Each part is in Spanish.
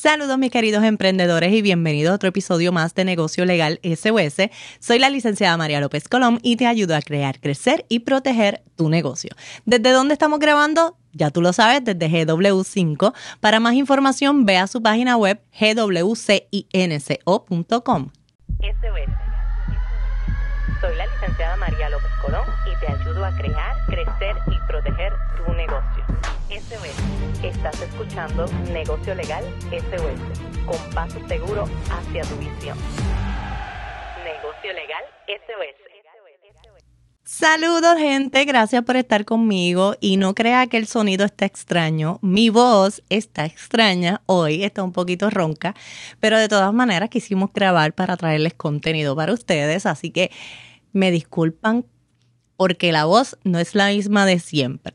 Saludos mis queridos emprendedores y bienvenidos a otro episodio más de Negocio Legal SOS. Soy la licenciada María López Colón y te ayudo a crear, crecer y proteger tu negocio. ¿Desde dónde estamos grabando? Ya tú lo sabes, desde GW5. Para más información ve a su página web gwcinco.com. Soy la licenciada María López Colón y te ayudo a crear, crecer y proteger tu negocio. SOS. Estás escuchando Negocio Legal SOS, con paso seguro hacia tu visión. Negocio Legal SOS. Saludos gente, gracias por estar conmigo y no crea que el sonido está extraño, mi voz está extraña, hoy está un poquito ronca, pero de todas maneras quisimos grabar para traerles contenido para ustedes, así que me disculpan porque la voz no es la misma de siempre.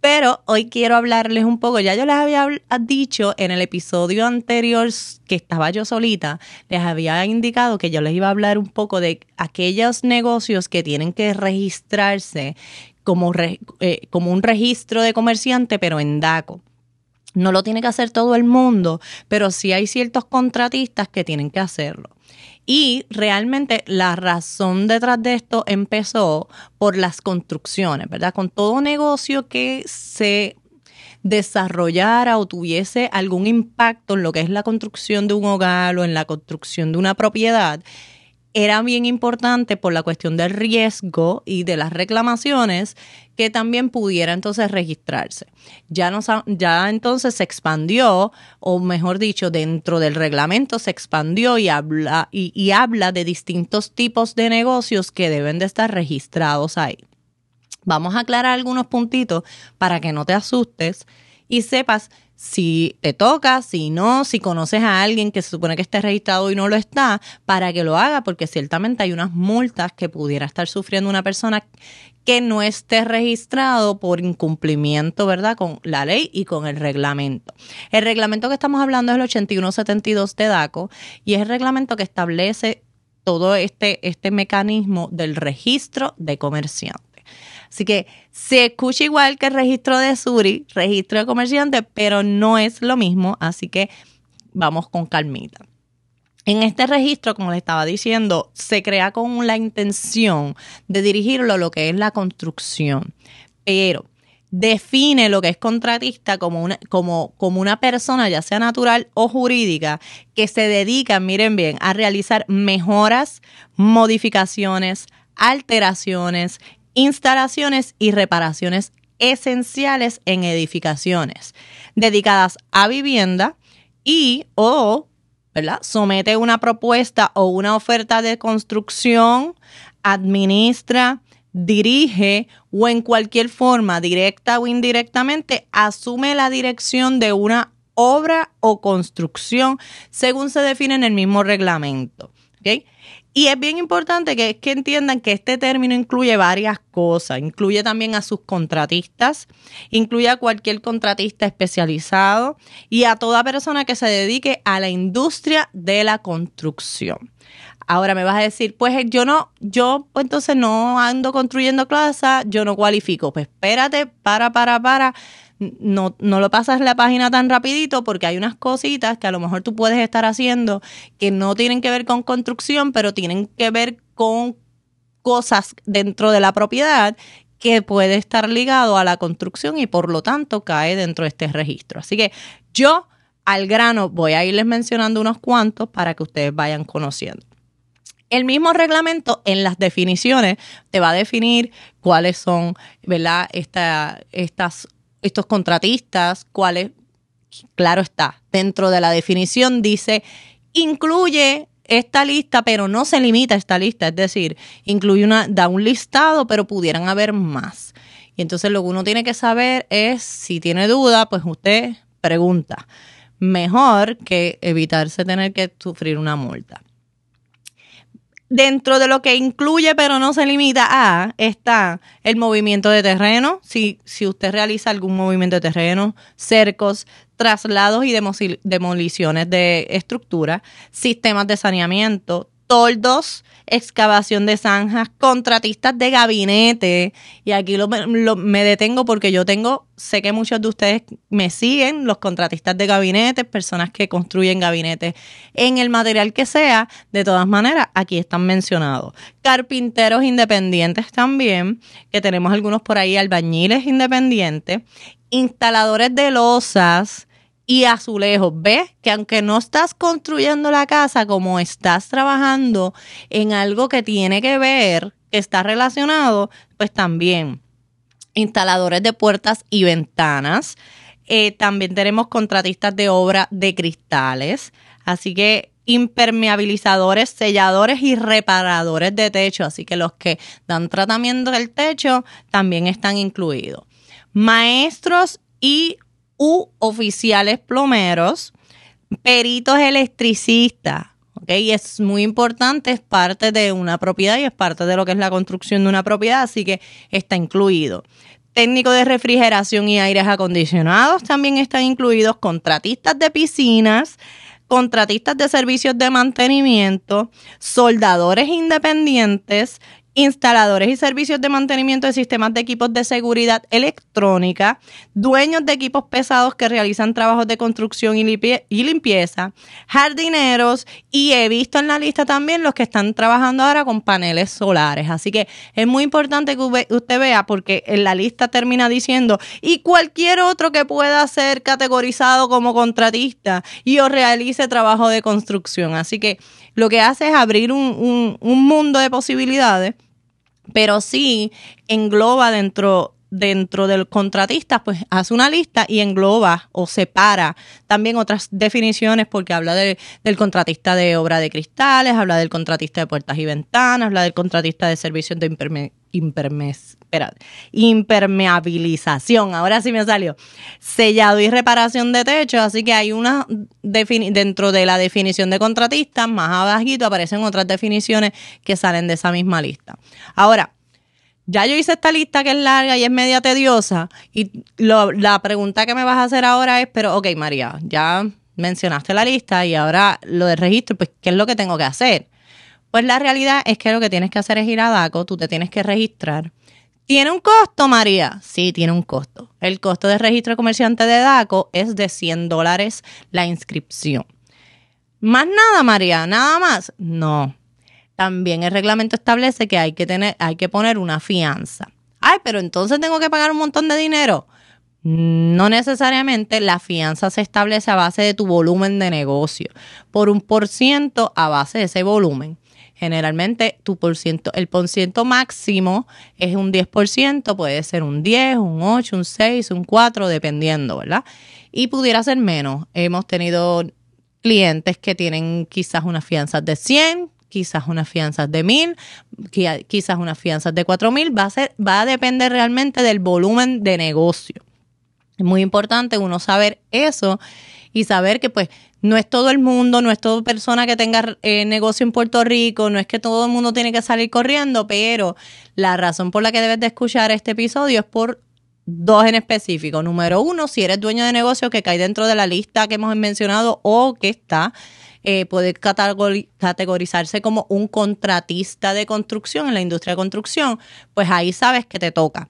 Pero hoy quiero hablarles un poco, ya yo les había dicho en el episodio anterior que estaba yo solita, les había indicado que yo les iba a hablar un poco de aquellos negocios que tienen que registrarse como, eh, un registro de comerciante, pero en DACO. No lo tiene que hacer todo el mundo, pero sí hay ciertos contratistas que tienen que hacerlo. Y realmente la razón detrás de esto empezó por las construcciones, ¿verdad? Con todo negocio que se desarrollara o tuviese algún impacto en lo que es la construcción de un hogar o en la construcción de una propiedad, era bien importante por la cuestión del riesgo y de las reclamaciones que también pudiera entonces registrarse. Ya, entonces se expandió, o mejor dicho, dentro del reglamento se expandió y habla, y habla de distintos tipos de negocios que deben de estar registrados ahí. Vamos a aclarar algunos puntitos para que no te asustes y sepas si te toca, si no, si conoces a alguien que se supone que esté registrado y no lo está, para que lo haga, porque ciertamente hay unas multas que pudiera estar sufriendo una persona que no esté registrado por incumplimiento, ¿verdad? Con la ley y con el reglamento. El reglamento que estamos hablando es el 8172 de DACO y es el reglamento que establece todo este, este mecanismo del registro de comerciantes. Así que se escucha igual que el registro de Suri, registro de comerciante, pero no es lo mismo, así que vamos con calmita. En este registro, como les estaba diciendo, se crea con la intención de dirigirlo a lo que es la construcción, pero define lo que es contratista como una, como, como una persona, ya sea natural o jurídica, que se dedica, miren bien, a realizar mejoras, modificaciones, alteraciones, instalaciones y reparaciones esenciales en edificaciones dedicadas a vivienda y o ¿verdad? somete una propuesta o una oferta de construcción, administra, dirige o en cualquier forma, directa o indirectamente, asume la dirección de una obra o construcción según se define en el mismo reglamento. ¿okay? Y es bien importante que, que entiendan que este término incluye varias cosas. Incluye también a sus contratistas, incluye a cualquier contratista especializado y a toda persona que se dedique a la industria de la construcción. Ahora me vas a decir, pues yo no, yo pues entonces no ando construyendo casa, yo no cualifico. Pues espérate, para, para, para no, no lo pasas la página tan rapidito porque hay unas cositas que a lo mejor tú puedes estar haciendo que no tienen que ver con construcción, pero tienen que ver con cosas dentro de la propiedad que puede estar ligado a la construcción y por lo tanto cae dentro de este registro. Así que yo al grano voy a irles mencionando unos cuantos para que ustedes vayan conociendo. El mismo reglamento en las definiciones te va a definir cuáles son, ¿verdad? Esta, estas estos contratistas, cuáles, claro está, dentro de la definición dice, incluye esta lista, pero no se limita a esta lista, es decir, incluye una, da un listado, pero pudieran haber más. Y entonces lo que uno tiene que saber es, si tiene duda, pues usted pregunta. Mejor que evitarse tener que sufrir una multa dentro de lo que incluye, pero no se limita a, está el movimiento de terreno. Si, si usted realiza algún movimiento de terreno, cercos, traslados y demoliciones de estructura, sistemas de saneamiento, toldos, excavación de zanjas, contratistas de gabinete. Y aquí lo, me detengo porque yo tengo, sé que muchos de ustedes me siguen, los contratistas de gabinete, personas que construyen gabinetes en el material que sea. De todas maneras, aquí están mencionados. Carpinteros independientes también, que tenemos algunos por ahí, albañiles independientes, instaladores de losas y azulejos. Ves que aunque no estás construyendo la casa, como estás trabajando en algo que tiene que ver, que está relacionado, pues también instaladores de puertas y ventanas. Eh, también tenemos contratistas de obra de cristales. Así que impermeabilizadores, selladores y reparadores de techo. Así que los que dan tratamiento del techo también están incluidos. Maestros y u oficiales plomeros, peritos electricistas. ¿okay? es muy importante, es parte de una propiedad y es parte de lo que es la construcción de una propiedad, así que está incluido. Técnico de refrigeración y aires acondicionados también están incluidos, contratistas de piscinas, contratistas de servicios de mantenimiento, soldadores independientes, instaladores y servicios de mantenimiento de sistemas de equipos de seguridad electrónica, dueños de equipos pesados que realizan trabajos de construcción y, limpieza, jardineros y he visto en la lista también los que están trabajando ahora con paneles solares. Así que es muy importante que usted vea porque en la lista termina diciendo y cualquier otro que pueda ser categorizado como contratista y o realice trabajo de construcción. Así que lo que hace es abrir un, un mundo de posibilidades pero sí engloba dentro dentro del contratista, pues hace una lista y engloba o separa también otras definiciones porque habla del contratista de obra de cristales, habla del contratista de puertas y ventanas, habla del contratista de servicios de impermeabilización, ahora sí me salió, sellado y reparación de techo, así que hay una dentro de la definición de contratista, más abajito aparecen otras definiciones que salen de esa misma lista. Ahora, ya yo hice esta lista que es larga y es media tediosa y la pregunta que me vas a hacer ahora es, pero ok María, ya mencionaste la lista y ahora lo de registro, pues ¿qué es lo que tengo que hacer? Pues la realidad es que lo que tienes que hacer es ir a DACO, tú te tienes que registrar. ¿Tiene un costo, María? Sí, tiene un costo. El costo de registro comerciante de DACO es de 100 dólares la inscripción. ¿Más nada, María? ¿Nada más? No. También el reglamento establece que hay que tener, hay que poner una fianza. Ay, pero entonces tengo que pagar un montón de dinero. No necesariamente la fianza se establece a base de tu volumen de negocio, por un por ciento a base de ese volumen. Generalmente tu por ciento, el por ciento máximo es un 10%, puede ser un 10, un 8, un 6, un 4, dependiendo, ¿verdad? Y pudiera ser menos. Hemos tenido clientes que tienen quizás una fianza de 100, quizás unas fianzas de mil, quizás unas fianzas de cuatro mil, va a, depender realmente del volumen de negocio. Es muy importante uno saber eso y saber que pues no es todo el mundo, no es toda persona que tenga eh, negocio en Puerto Rico, no es que todo el mundo tiene que salir corriendo, pero la razón por la que debes de escuchar este episodio es por dos en específico. Número uno, si eres dueño de negocio que cae dentro de la lista que hemos mencionado o que está eh, puede categorizarse como un contratista de construcción en la industria de construcción, pues ahí sabes que te toca.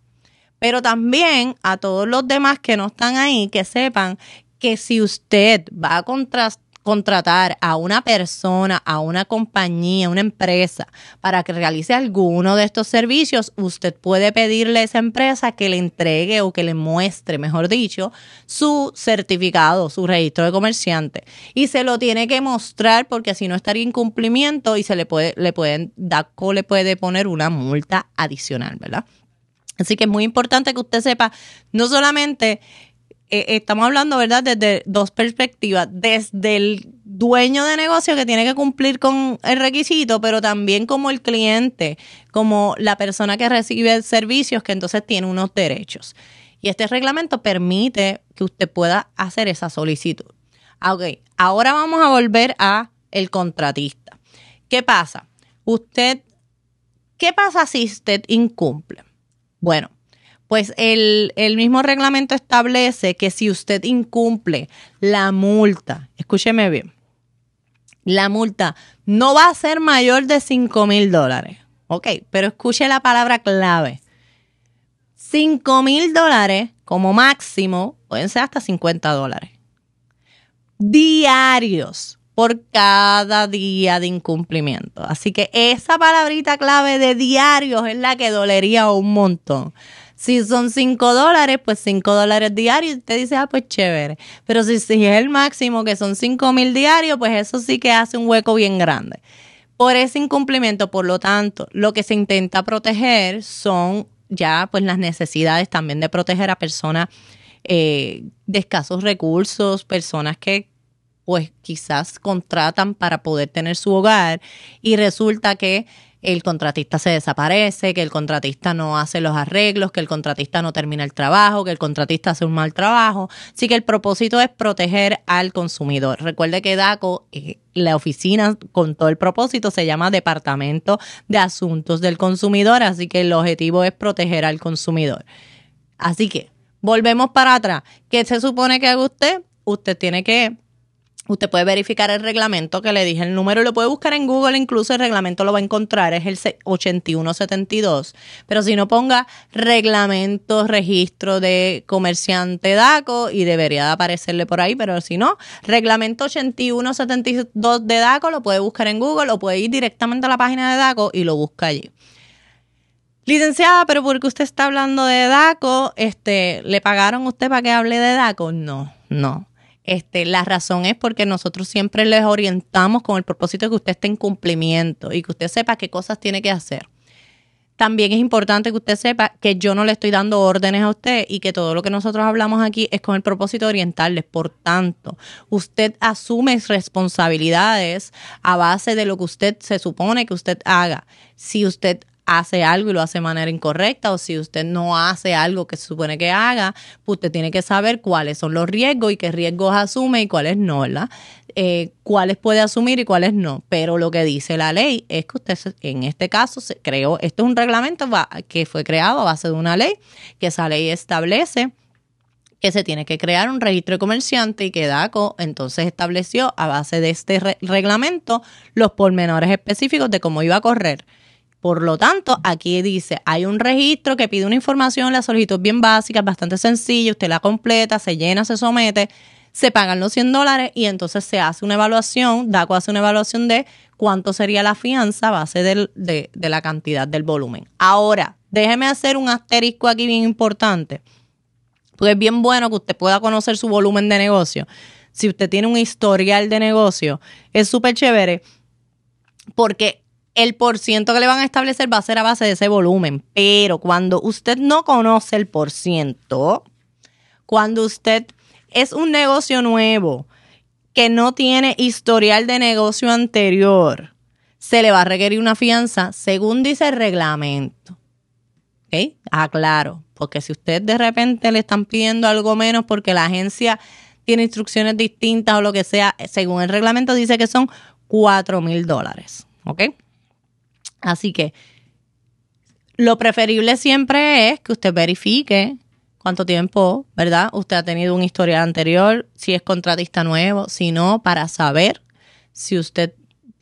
Pero también a todos los demás que no están ahí, que sepan que si usted va a contrastar contratar a una persona, a una compañía, una empresa para que realice alguno de estos servicios, usted puede pedirle a esa empresa que le entregue o que le muestre, mejor dicho, su certificado, su registro de comerciante. Y se lo tiene que mostrar porque si no estaría incumplimiento y se le puede, le pueden, DACO le puede poner una multa adicional, ¿verdad? Así que es muy importante que usted sepa no solamente eh, estamos hablando, ¿verdad?, desde dos perspectivas. Desde el dueño de negocio que tiene que cumplir con el requisito, pero también como el cliente, como la persona que recibe servicios, que entonces tiene unos derechos. Y este reglamento permite que usted pueda hacer esa solicitud. Ah, ok, ahora vamos a volver a el contratista. ¿Qué pasa? Usted, ¿qué pasa si usted incumple? Bueno, pues el, mismo reglamento establece que si usted incumple la multa, escúcheme bien, la multa no va a ser mayor de 5 mil dólares. Ok, pero escuche la palabra clave. 5 mil dólares como máximo, pueden ser hasta 50 dólares. Diarios por cada día de incumplimiento. Así que esa palabrita clave de diarios es la que dolería un montón. Si son 5 dólares, pues 5 dólares diarios. Usted dice, ah, pues chévere. Pero si, si es el máximo, que son 5 mil diarios, pues eso sí que hace un hueco bien grande. Por ese incumplimiento, por lo tanto, lo que se intenta proteger son ya pues las necesidades también de proteger a personas eh, de escasos recursos, personas que pues quizás contratan para poder tener su hogar y resulta que el contratista se desaparece, que el contratista no hace los arreglos, que el contratista no termina el trabajo, que el contratista hace un mal trabajo. Así que el propósito es proteger al consumidor. Recuerde que DACO, eh, la oficina con todo el propósito, se llama Departamento de Asuntos del Consumidor, así que el objetivo es proteger al consumidor. Así que volvemos para atrás. ¿Qué se supone que haga usted? Usted tiene que Usted puede verificar el reglamento que le dije, el número lo puede buscar en Google, incluso el reglamento lo va a encontrar, es el 8172. Pero si no ponga reglamento, registro de comerciante DACO y debería de aparecerle por ahí, pero si no, reglamento 8172 de DACO lo puede buscar en Google o puede ir directamente a la página de DACO y lo busca allí. Licenciada, pero porque usted está hablando de DACO, este, ¿le pagaron usted para que hable de DACO? No, no. Este, la razón es porque nosotros siempre les orientamos con el propósito de que usted esté en cumplimiento y que usted sepa qué cosas tiene que hacer. También es importante que usted sepa que yo no le estoy dando órdenes a usted y que todo lo que nosotros hablamos aquí es con el propósito de orientarles. Por tanto, usted asume responsabilidades a base de lo que usted se supone que usted haga. Si usted hace algo y lo hace de manera incorrecta o si usted no hace algo que se supone que haga, pues usted tiene que saber cuáles son los riesgos y qué riesgos asume y cuáles no, ¿verdad? Eh, cuáles puede asumir y cuáles no. Pero lo que dice la ley es que usted, en este caso, se creó, esto es un reglamento que fue creado a base de una ley, que esa ley establece que se tiene que crear un registro de comerciante y que DACO entonces estableció a base de este reglamento los pormenores específicos de cómo iba a correr por lo tanto, aquí dice, hay un registro que pide una información, la solicitud es bien básica, es bastante sencilla, usted la completa, se llena, se somete, se pagan los 100 dólares y entonces se hace una evaluación, DACO hace una evaluación de cuánto sería la fianza a base de, de la cantidad del volumen. Ahora, déjeme hacer un asterisco aquí bien importante, porque es bien bueno que usted pueda conocer su volumen de negocio. Si usted tiene un historial de negocio, es súper chévere porque el porciento que le van a establecer va a ser a base de ese volumen. Pero cuando usted no conoce el porciento, cuando usted es un negocio nuevo que no tiene historial de negocio anterior, se le va a requerir una fianza según dice el reglamento. ¿Ok? Aclaro, porque si usted de repente le están pidiendo algo menos porque la agencia tiene instrucciones distintas o lo que sea, según el reglamento dice que son 4 mil dólares. ¿Ok? Así que lo preferible siempre es que usted verifique cuánto tiempo, ¿verdad? Usted ha tenido un historial anterior, si es contratista nuevo, si no, para saber si usted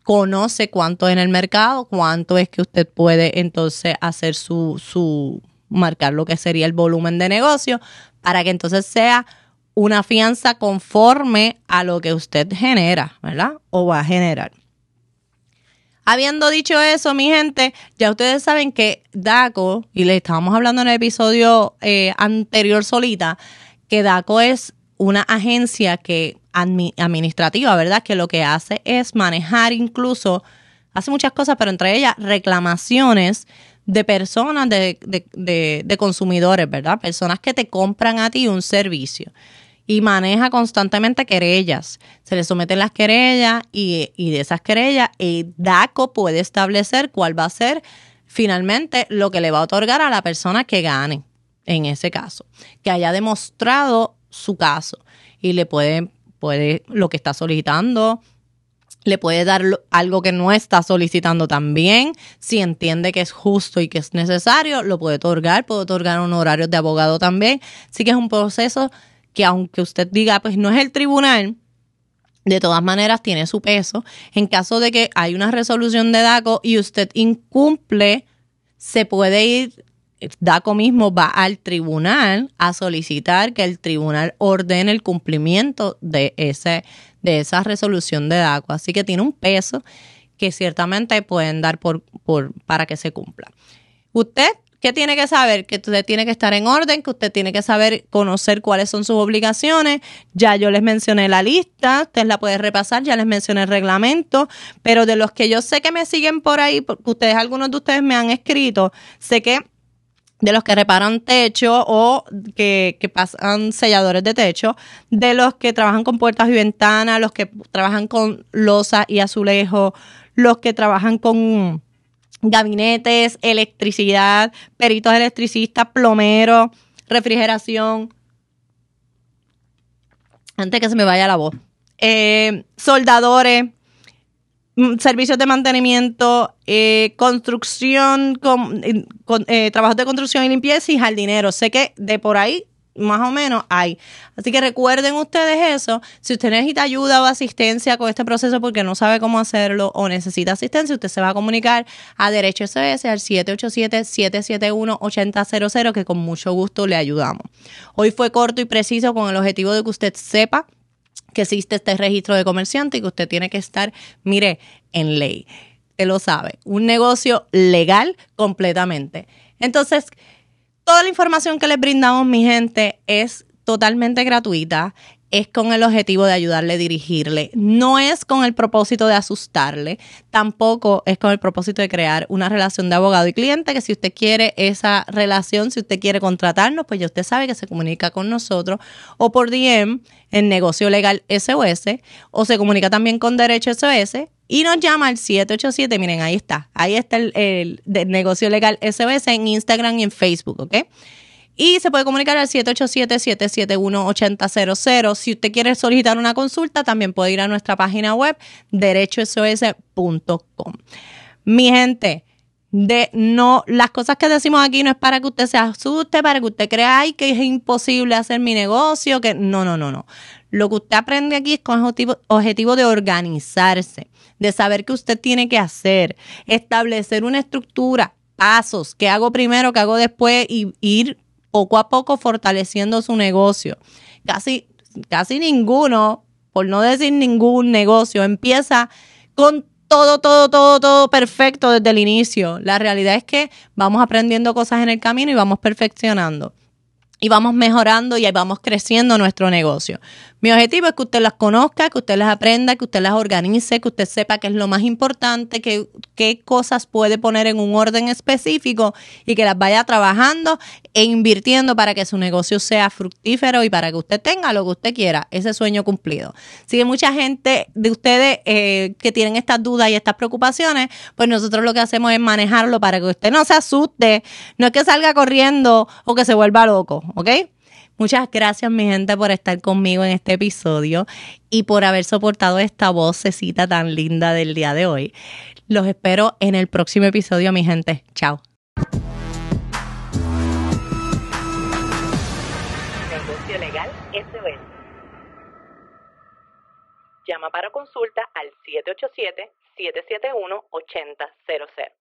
conoce cuánto en el mercado, cuánto es que usted puede entonces hacer su, su, marcar lo que sería el volumen de negocio, para que entonces sea una fianza conforme a lo que usted genera, ¿verdad? O va a generar. Habiendo dicho eso, mi gente, ya ustedes saben que DACO, y le estábamos hablando en el episodio eh, anterior solita, que DACO es una agencia que administrativa, ¿verdad? Que lo que hace es manejar incluso, hace muchas cosas, pero entre ellas reclamaciones de personas, de, de consumidores, ¿verdad? Personas que te compran a ti un servicio y maneja constantemente querellas. Se le someten las querellas y, de esas querellas el DACO puede establecer cuál va a ser finalmente lo que le va a otorgar a la persona que gane en ese caso, que haya demostrado su caso y le puede, puede lo que está solicitando, le puede dar algo que no está solicitando también. Si entiende que es justo y que es necesario, lo puede otorgar, puede otorgar un horario de abogado también. Así que es un proceso que aunque usted diga, pues no es el tribunal, de todas maneras tiene su peso. En caso de que hay una resolución de DACO y usted incumple, se puede ir, DACO mismo va al tribunal a solicitar que el tribunal ordene el cumplimiento de, ese, de esa resolución de DACO. Así que tiene un peso que ciertamente pueden dar por, por, para que se cumpla. Usted ¿Qué tiene que saber? Que usted tiene que estar en orden, que usted tiene que saber conocer cuáles son sus obligaciones. Ya yo les mencioné la lista, usted la puede repasar, ya les mencioné el reglamento, pero de los que yo sé que me siguen por ahí, porque ustedes, algunos de ustedes me han escrito, sé que de los que reparan techo o que, que pasan selladores de techo, de los que trabajan con puertas y ventanas, los que trabajan con losa y azulejo, los que trabajan con gabinetes, electricidad, peritos electricistas, plomeros, refrigeración. Antes que se me vaya la voz. Eh, soldadores, mm, servicios de mantenimiento, eh, construcción, con, eh, trabajos de construcción y limpieza y jardineros. Sé que de por ahí más o menos hay. Así que recuerden ustedes eso. Si usted necesita ayuda o asistencia con este proceso porque no sabe cómo hacerlo o necesita asistencia, usted se va a comunicar a Derecho SOS al 787-771-8000 que con mucho gusto le ayudamos. Hoy fue corto y preciso con el objetivo de que usted sepa que existe este registro de comerciante y que usted tiene que estar, mire, en ley. Usted lo sabe, un negocio legal completamente. Entonces, Toda la información que les brindamos, mi gente, es totalmente gratuita. Es con el objetivo de ayudarle dirigirle. No es con el propósito de asustarle. Tampoco es con el propósito de crear una relación de abogado y cliente. Que si usted quiere esa relación, si usted quiere contratarnos, pues ya usted sabe que se comunica con nosotros o por DM en Negocio Legal SOS o se comunica también con Derecho SOS y nos llama al 787, miren, ahí está, ahí está el, negocio legal SOS en Instagram y en Facebook, ¿ok? Y se puede comunicar al 787-771-8000. Si usted quiere solicitar una consulta, también puede ir a nuestra página web, derechosos.com. Mi gente, de no, las cosas que decimos aquí no es para que usted se asuste, para que usted crea que es imposible hacer mi negocio, que no, no, no, no. Lo que usted aprende aquí es con objetivo, objetivo de organizarse de saber qué usted tiene que hacer, establecer una estructura, pasos, qué hago primero, qué hago después y ir poco a poco fortaleciendo su negocio. Casi, casi ninguno, por no decir ningún negocio, empieza con todo, todo, todo, todo perfecto desde el inicio. La realidad es que vamos aprendiendo cosas en el camino y vamos perfeccionando y vamos mejorando y vamos creciendo nuestro negocio. Mi objetivo es que usted las conozca, que usted las aprenda, que usted las organice, que usted sepa qué es lo más importante, qué, qué cosas puede poner en un orden específico y que las vaya trabajando e invirtiendo para que su negocio sea fructífero y para que usted tenga lo que usted quiera, ese sueño cumplido. Si hay mucha gente de ustedes eh, que tienen estas dudas y estas preocupaciones, pues nosotros lo que hacemos es manejarlo para que usted no se asuste, no es que salga corriendo o que se vuelva loco, ¿ok? Muchas gracias mi gente por estar conmigo en este episodio y por haber soportado esta vocecita tan linda del día de hoy. Los espero en el próximo episodio mi gente. Chao. Llama para consulta al 787-771-8000.